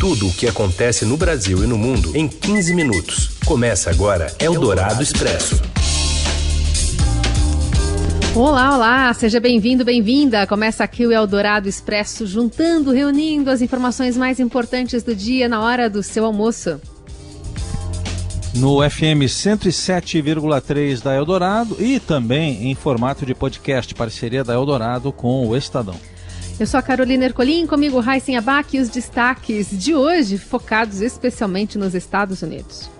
Tudo o que acontece no Brasil e no mundo em 15 minutos. Começa agora Eldorado Expresso. Olá, olá, seja bem-vindo, bem-vinda. Começa aqui o Eldorado Expresso, juntando, reunindo as informações mais importantes do dia na hora do seu almoço. No FM 107,3 da Eldorado e também em formato de podcast, parceria da Eldorado com o Estadão. Eu sou a Carolina Ercolim, comigo Raíssen Abac e os destaques de hoje, focados especialmente nos Estados Unidos.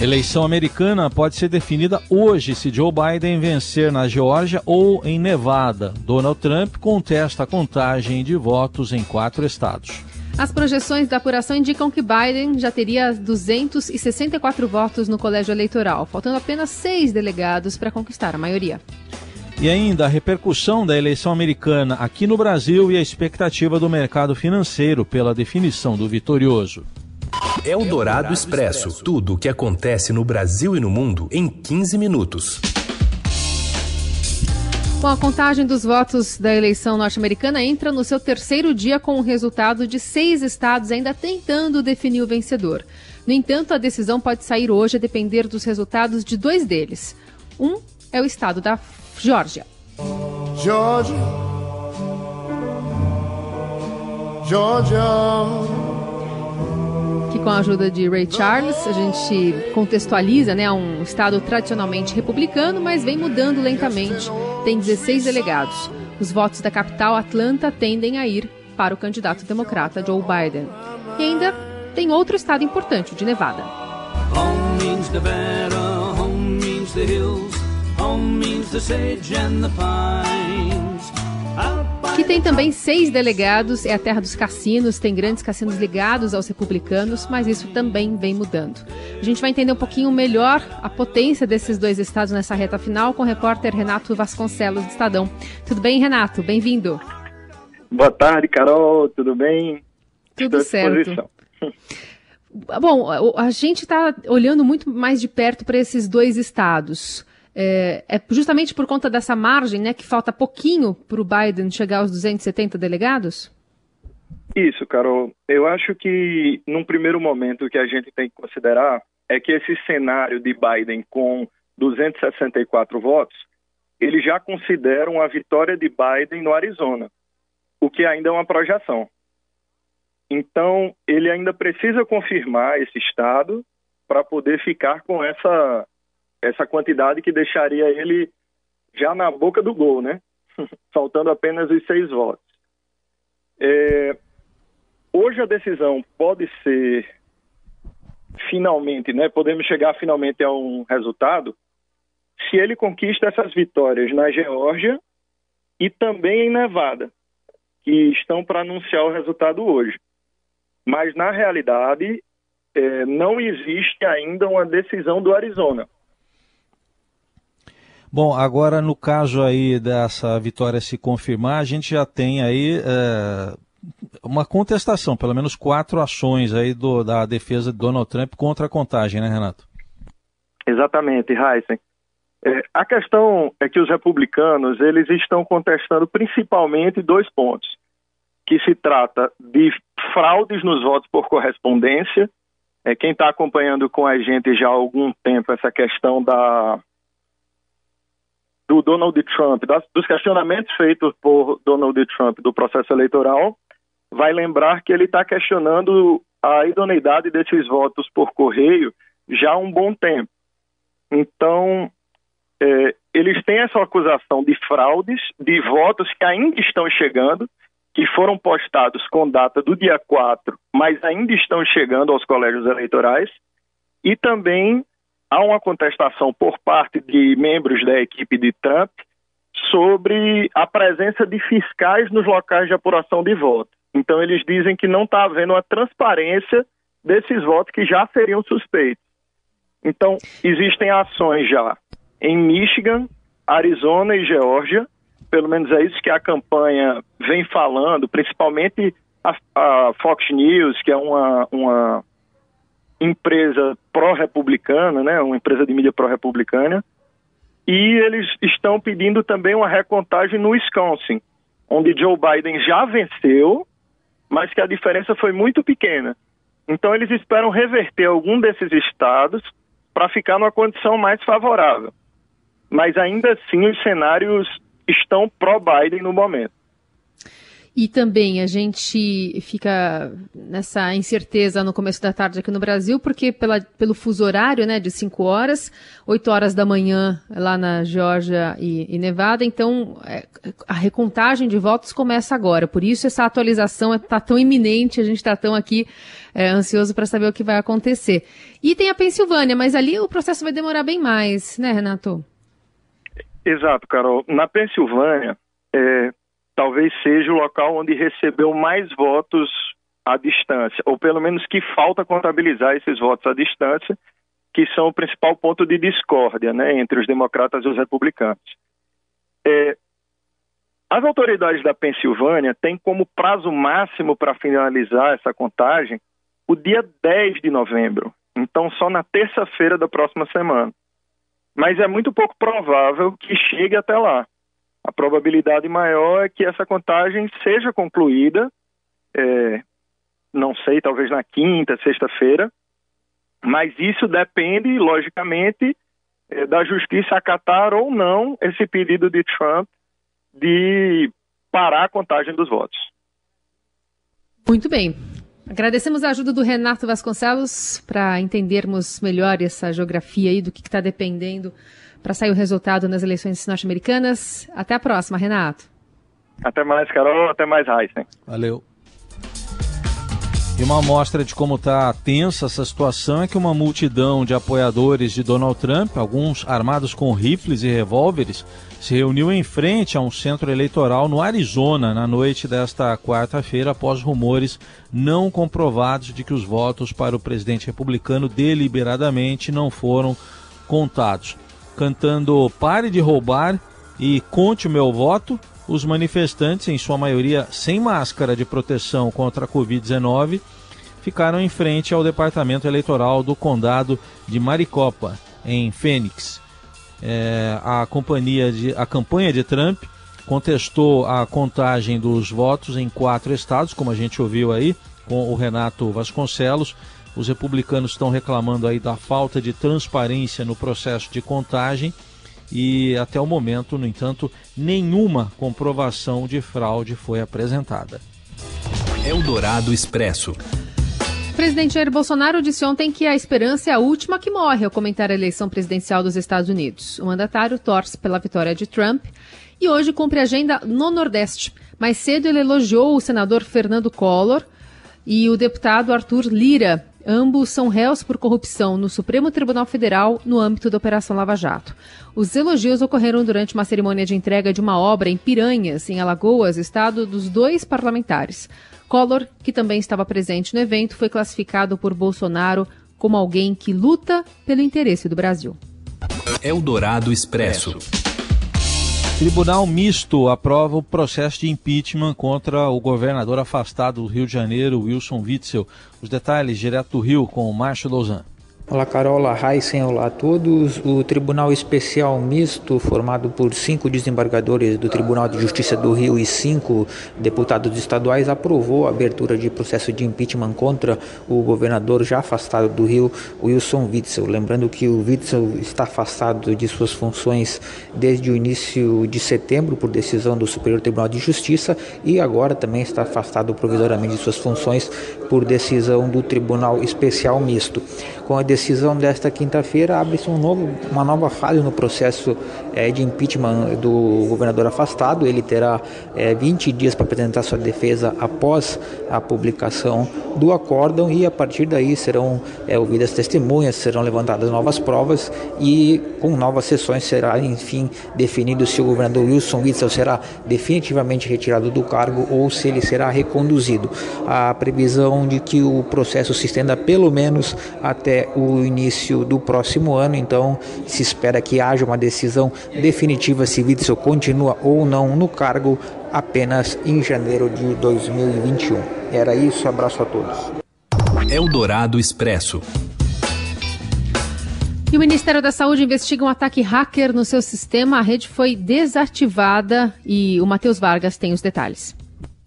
Eleição americana pode ser definida hoje se Joe Biden vencer na Geórgia ou em Nevada. Donald Trump contesta a contagem de votos em quatro estados. As projeções da apuração indicam que Biden já teria 264 votos no colégio eleitoral, faltando apenas seis delegados para conquistar a maioria. E ainda a repercussão da eleição americana aqui no Brasil e a expectativa do mercado financeiro pela definição do vitorioso. É o Dourado Expresso. Tudo o que acontece no Brasil e no mundo em 15 minutos. Bom, a contagem dos votos da eleição norte-americana entra no seu terceiro dia com o resultado de seis estados ainda tentando definir o vencedor. No entanto, a decisão pode sair hoje a depender dos resultados de dois deles. Um é o estado da Geórgia. Georgia. Georgia. Que com a ajuda de Ray Charles, a gente contextualiza, né, um estado tradicionalmente republicano, mas vem mudando lentamente. Tem 16 delegados. Os votos da capital Atlanta tendem a ir para o candidato democrata Joe Biden. E ainda tem outro estado importante, o de Nevada. Que tem também seis delegados, é a terra dos cassinos, tem grandes cassinos ligados aos republicanos, mas isso também vem mudando. A gente vai entender um pouquinho melhor a potência desses dois estados nessa reta final com o repórter Renato Vasconcelos do Estadão. Tudo bem, Renato? Bem-vindo. Boa tarde, Carol. Tudo bem? Tudo certo. Bom, a gente está olhando muito mais de perto para esses dois estados. É, é, justamente por conta dessa margem, né, que falta pouquinho para o Biden chegar aos 270 delegados? Isso, Carol. Eu acho que, num primeiro momento, o que a gente tem que considerar é que esse cenário de Biden com 264 votos, ele já considera uma vitória de Biden no Arizona, o que ainda é uma projeção. Então, ele ainda precisa confirmar esse estado para poder ficar com essa essa quantidade que deixaria ele já na boca do gol, né? Faltando apenas os seis votos. É, hoje a decisão pode ser finalmente, né? Podemos chegar finalmente a um resultado se ele conquista essas vitórias na Geórgia e também em Nevada, que estão para anunciar o resultado hoje. Mas na realidade é, não existe ainda uma decisão do Arizona. Bom, agora no caso aí dessa vitória se confirmar, a gente já tem aí é, uma contestação, pelo menos quatro ações aí do, da defesa de Donald Trump contra a contagem, né, Renato? Exatamente, Heisen. É, a questão é que os republicanos eles estão contestando principalmente dois pontos, que se trata de fraudes nos votos por correspondência. É, quem está acompanhando com a gente já há algum tempo essa questão da do Donald Trump, das, dos questionamentos feitos por Donald Trump do processo eleitoral, vai lembrar que ele está questionando a idoneidade desses votos por correio já há um bom tempo. Então, é, eles têm essa acusação de fraudes, de votos que ainda estão chegando, que foram postados com data do dia 4, mas ainda estão chegando aos colégios eleitorais, e também há uma contestação por parte de membros da equipe de Trump sobre a presença de fiscais nos locais de apuração de voto. Então, eles dizem que não está havendo uma transparência desses votos que já seriam suspeitos. Então, existem ações já em Michigan, Arizona e Geórgia, pelo menos é isso que a campanha vem falando, principalmente a, a Fox News, que é uma, uma empresa pró-republicana, né, uma empresa de mídia pró-republicana, e eles estão pedindo também uma recontagem no Wisconsin, onde Joe Biden já venceu mas que a diferença foi muito pequena. Então, eles esperam reverter algum desses estados para ficar numa condição mais favorável. Mas ainda assim, os cenários estão pró-Biden no momento. E também a gente fica nessa incerteza no começo da tarde aqui no Brasil, porque pela, pelo fuso horário, né, de 5 horas, 8 horas da manhã lá na Geórgia e, e, Nevada, então é, a recontagem de votos começa agora. Por isso essa atualização está tão iminente, a gente está tão aqui é, ansioso para saber o que vai acontecer. E tem a Pensilvânia, mas ali o processo vai demorar bem mais, né, Renato? Exato, Carol. Na Pensilvânia, é, talvez seja o local onde recebeu mais votos à distância, ou pelo menos que falta contabilizar esses votos à distância, que são o principal ponto de discórdia né, entre os democratas e os republicanos. É, as autoridades da Pensilvânia têm como prazo máximo para finalizar essa contagem o dia 10 de novembro, então só na terça-feira da próxima semana. Mas é muito pouco provável que chegue até lá a probabilidade maior é que essa contagem seja concluída, é, não sei, talvez na quinta, sexta-feira, mas isso depende, logicamente, é, da justiça acatar ou não esse pedido de Trump de parar a contagem dos votos. Muito bem. Agradecemos a ajuda do Renato Vasconcelos para entendermos melhor essa geografia aí do que está dependendo para sair o resultado nas eleições norte-americanas. Até a próxima, Renato. Até mais, Carol. Até mais, Heisen. Valeu. E uma amostra de como está tensa essa situação é que uma multidão de apoiadores de Donald Trump, alguns armados com rifles e revólveres, se reuniu em frente a um centro eleitoral no Arizona na noite desta quarta-feira, após rumores não comprovados de que os votos para o presidente republicano deliberadamente não foram contados cantando Pare de Roubar e Conte o Meu Voto. Os manifestantes, em sua maioria sem máscara de proteção contra a Covid-19, ficaram em frente ao departamento eleitoral do condado de Maricopa, em Phoenix. É, a, de, a campanha de Trump contestou a contagem dos votos em quatro estados, como a gente ouviu aí, com o Renato Vasconcelos, os republicanos estão reclamando aí da falta de transparência no processo de contagem e até o momento, no entanto, nenhuma comprovação de fraude foi apresentada. Eldorado Expresso. O presidente Jair Bolsonaro disse ontem que a esperança é a última que morre ao comentar a eleição presidencial dos Estados Unidos. O mandatário torce pela vitória de Trump e hoje cumpre agenda no Nordeste. Mais cedo ele elogiou o senador Fernando Collor e o deputado Arthur Lira Ambos são réus por corrupção no Supremo Tribunal Federal no âmbito da Operação Lava Jato. Os elogios ocorreram durante uma cerimônia de entrega de uma obra em Piranhas, em Alagoas, estado dos dois parlamentares. Collor, que também estava presente no evento, foi classificado por Bolsonaro como alguém que luta pelo interesse do Brasil. Eldorado Expresso. Tribunal Misto aprova o processo de impeachment contra o governador afastado do Rio de Janeiro, Wilson Witzel. Os detalhes direto do Rio com o Márcio Louzan. Olá Carola, Heisen, olá a todos. O Tribunal Especial Misto, formado por cinco desembargadores do Tribunal de Justiça do Rio e cinco deputados estaduais, aprovou a abertura de processo de impeachment contra o governador já afastado do Rio, Wilson Witzel. Lembrando que o Witzel está afastado de suas funções desde o início de setembro por decisão do Superior Tribunal de Justiça e agora também está afastado provisoriamente de suas funções por decisão do Tribunal Especial Misto. Com a decisão desta quinta-feira, abre-se um novo, uma nova fase no processo é, de impeachment do governador afastado. Ele terá é, 20 dias para apresentar sua defesa após a publicação do acórdão e a partir daí serão é, ouvidas testemunhas, serão levantadas novas provas e com novas sessões será, enfim, definido se o governador Wilson Witzel será definitivamente retirado do cargo ou se ele será reconduzido. A previsão de que o processo se estenda pelo menos até o início do próximo ano, então se espera que haja uma decisão definitiva se Witzel continua ou não no cargo apenas em janeiro de 2021. Era isso, abraço a todos. Eldorado Expresso. E o Ministério da Saúde investiga um ataque hacker no seu sistema. A rede foi desativada e o Matheus Vargas tem os detalhes.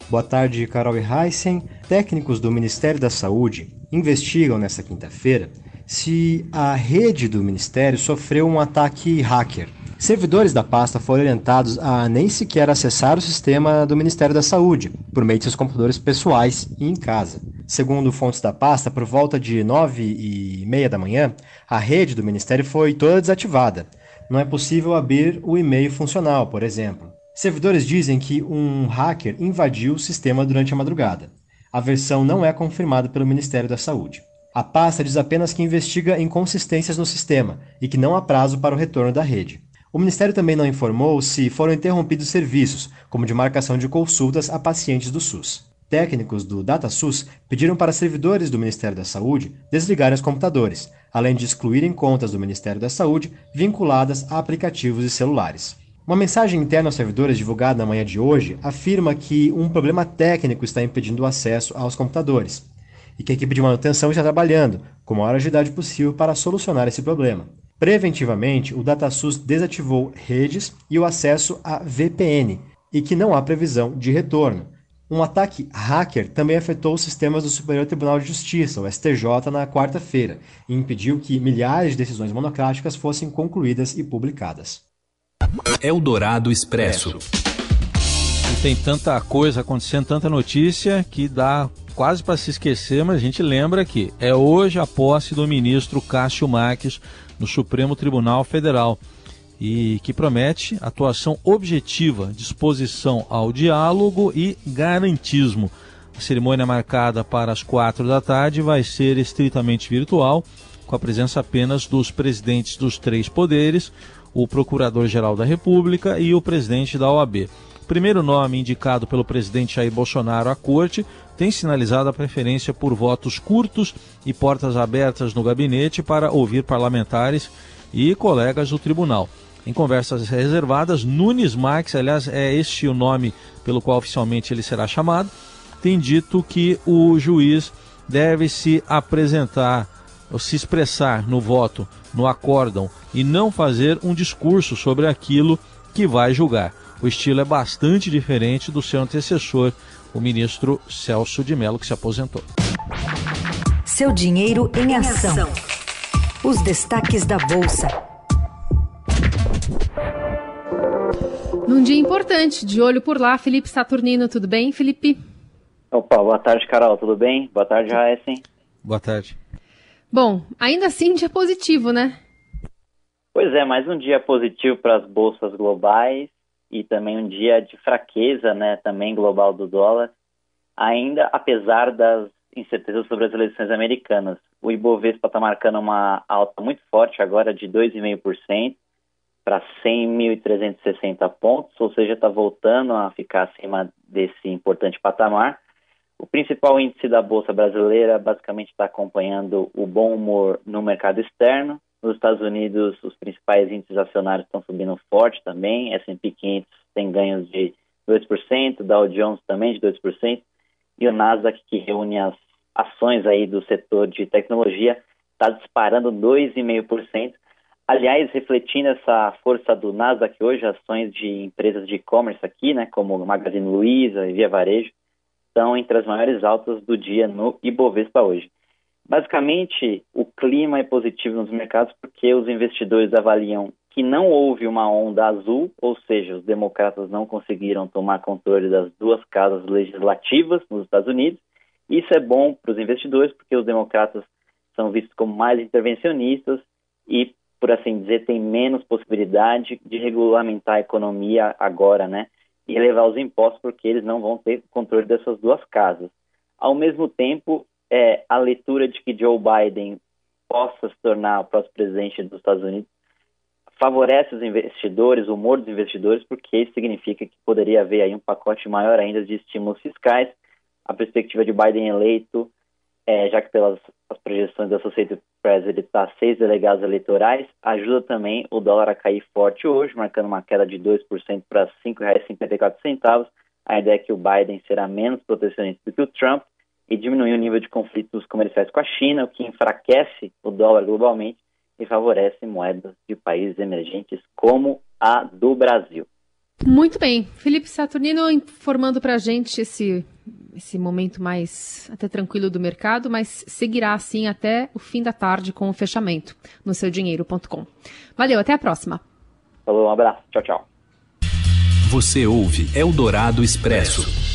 Boa tarde, Carol e Heisen. Técnicos do Ministério da Saúde investigam nesta quinta-feira se a rede do Ministério sofreu um ataque hacker. Servidores da pasta foram orientados a nem sequer acessar o sistema do Ministério da Saúde, por meio de seus computadores pessoais e em casa. Segundo fontes da pasta, por volta de nove e meia da manhã, a rede do Ministério foi toda desativada. Não é possível abrir o e-mail funcional, por exemplo. Servidores dizem que um hacker invadiu o sistema durante a madrugada. A versão não é confirmada pelo Ministério da Saúde. A pasta diz apenas que investiga inconsistências no sistema e que não há prazo para o retorno da rede. O Ministério também não informou se foram interrompidos serviços, como de marcação de consultas a pacientes do SUS. Técnicos do DataSUS pediram para servidores do Ministério da Saúde desligarem os computadores, além de excluírem contas do Ministério da Saúde vinculadas a aplicativos e celulares. Uma mensagem interna aos servidores divulgada na manhã de hoje afirma que um problema técnico está impedindo o acesso aos computadores e que a equipe de manutenção está trabalhando com a maior agilidade possível para solucionar esse problema. Preventivamente, o DataSUS desativou redes e o acesso a VPN e que não há previsão de retorno. Um ataque hacker também afetou os sistemas do Superior Tribunal de Justiça, o STJ, na quarta-feira e impediu que milhares de decisões monocráticas fossem concluídas e publicadas. Eldorado Expresso. E tem tanta coisa acontecendo, tanta notícia que dá quase para se esquecer, mas a gente lembra que é hoje a posse do ministro Cássio Marques no Supremo Tribunal Federal e que promete atuação objetiva, disposição ao diálogo e garantismo. A cerimônia marcada para as quatro da tarde vai ser estritamente virtual, com a presença apenas dos presidentes dos três poderes, o Procurador-Geral da República e o presidente da OAB. O primeiro nome indicado pelo presidente Jair Bolsonaro à corte tem sinalizado a preferência por votos curtos e portas abertas no gabinete para ouvir parlamentares e colegas do tribunal. Em conversas reservadas, Nunes Marques, aliás, é este o nome pelo qual oficialmente ele será chamado, tem dito que o juiz deve se apresentar se expressar no voto, no acórdão, e não fazer um discurso sobre aquilo que vai julgar. O estilo é bastante diferente do seu antecessor, o ministro Celso de Mello, que se aposentou. Seu dinheiro em ação. Os destaques da Bolsa. Num dia importante, de olho por lá, Felipe Saturnino, tudo bem, Felipe? Opa, boa tarde, Carol, tudo bem? Boa tarde, Raíssen. Boa tarde. Bom, ainda assim, dia positivo, né? Pois é, mais um dia positivo para as bolsas globais e também um dia de fraqueza, né, também global do dólar, ainda apesar das incertezas sobre as eleições americanas. O Ibovespa está marcando uma alta muito forte agora de 2,5% para 100.360 pontos, ou seja, está voltando a ficar acima desse importante patamar. O principal índice da Bolsa Brasileira basicamente está acompanhando o bom humor no mercado externo, nos Estados Unidos, os principais índices acionários estão subindo forte também. S&P 500 tem ganhos de 2%, Dow Jones também de 2%, e o Nasdaq, que reúne as ações aí do setor de tecnologia, está disparando 2,5%. Aliás, refletindo essa força do Nasdaq hoje, ações de empresas de e-commerce aqui, né, como Magazine Luiza e Via Varejo, estão entre as maiores altas do dia no Ibovespa hoje. Basicamente, o clima é positivo nos mercados porque os investidores avaliam que não houve uma onda azul, ou seja, os democratas não conseguiram tomar controle das duas casas legislativas nos Estados Unidos. Isso é bom para os investidores porque os democratas são vistos como mais intervencionistas e, por assim dizer, têm menos possibilidade de regulamentar a economia agora, né? E elevar os impostos porque eles não vão ter controle dessas duas casas. Ao mesmo tempo, é, a leitura de que Joe Biden possa se tornar o próximo presidente dos Estados Unidos favorece os investidores, o humor dos investidores, porque isso significa que poderia haver aí um pacote maior ainda de estímulos fiscais. A perspectiva de Biden eleito, é, já que pelas as projeções da Associated Press ele está seis delegados eleitorais, ajuda também o dólar a cair forte hoje, marcando uma queda de 2% para R$ 5,54. A ideia é que o Biden será menos protecionista do que o Trump e diminuir o nível de conflitos comerciais com a China, o que enfraquece o dólar globalmente e favorece moedas de países emergentes como a do Brasil. Muito bem. Felipe Saturnino informando para a gente esse, esse momento mais até tranquilo do mercado, mas seguirá assim até o fim da tarde com o fechamento no seudinheiro.com. Valeu, até a próxima. Falou, um abraço. Tchau, tchau. Você ouve Eldorado Expresso.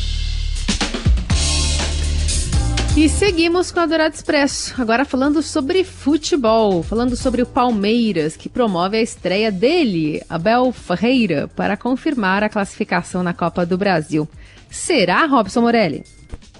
E seguimos com a Dourado Expresso, agora falando sobre futebol, falando sobre o Palmeiras, que promove a estreia dele, Abel Ferreira, para confirmar a classificação na Copa do Brasil. Será, Robson Morelli?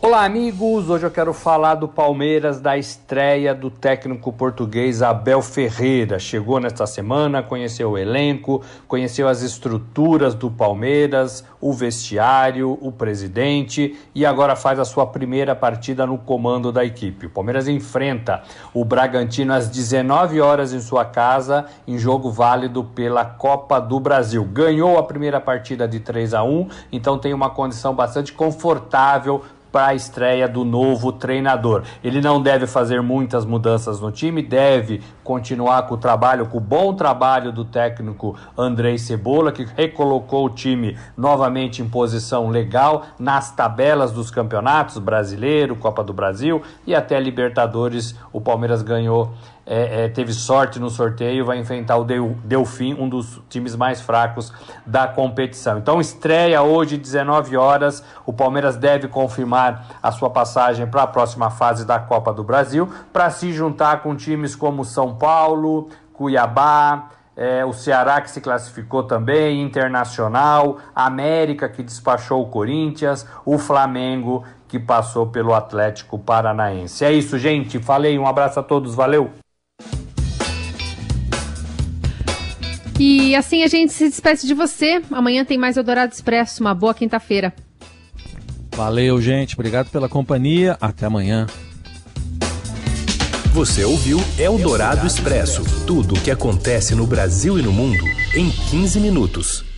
Olá, amigos! Hoje eu quero falar do Palmeiras, da estreia do técnico português Abel Ferreira. Chegou nesta semana, conheceu o elenco, conheceu as estruturas do Palmeiras, o vestiário, o presidente e agora faz a sua primeira partida no comando da equipe. O Palmeiras enfrenta o Bragantino às 19 horas em sua casa, em jogo válido pela Copa do Brasil. Ganhou a primeira partida de 3 a 1, então tem uma condição bastante confortável para a estreia do novo treinador. Ele não deve fazer muitas mudanças no time, deve continuar com o trabalho, com o bom trabalho do técnico Andrei Cebola, que recolocou o time novamente em posição legal nas tabelas dos campeonatos brasileiro, Copa do Brasil e até Libertadores. O Palmeiras ganhou é, é, teve sorte no sorteio, vai enfrentar o Delfim, um dos times mais fracos da competição. Então, estreia hoje, 19 horas. O Palmeiras deve confirmar a sua passagem para a próxima fase da Copa do Brasil, para se juntar com times como São Paulo, Cuiabá. É, o Ceará que se classificou também, Internacional, América que despachou o Corinthians, o Flamengo que passou pelo Atlético Paranaense. É isso, gente. Falei, um abraço a todos, valeu! E assim a gente se despede de você. Amanhã tem mais Eldorado Expresso. Uma boa quinta-feira. Valeu, gente. Obrigado pela companhia. Até amanhã. Você ouviu Eldorado Expresso tudo o que acontece no Brasil e no mundo em 15 minutos.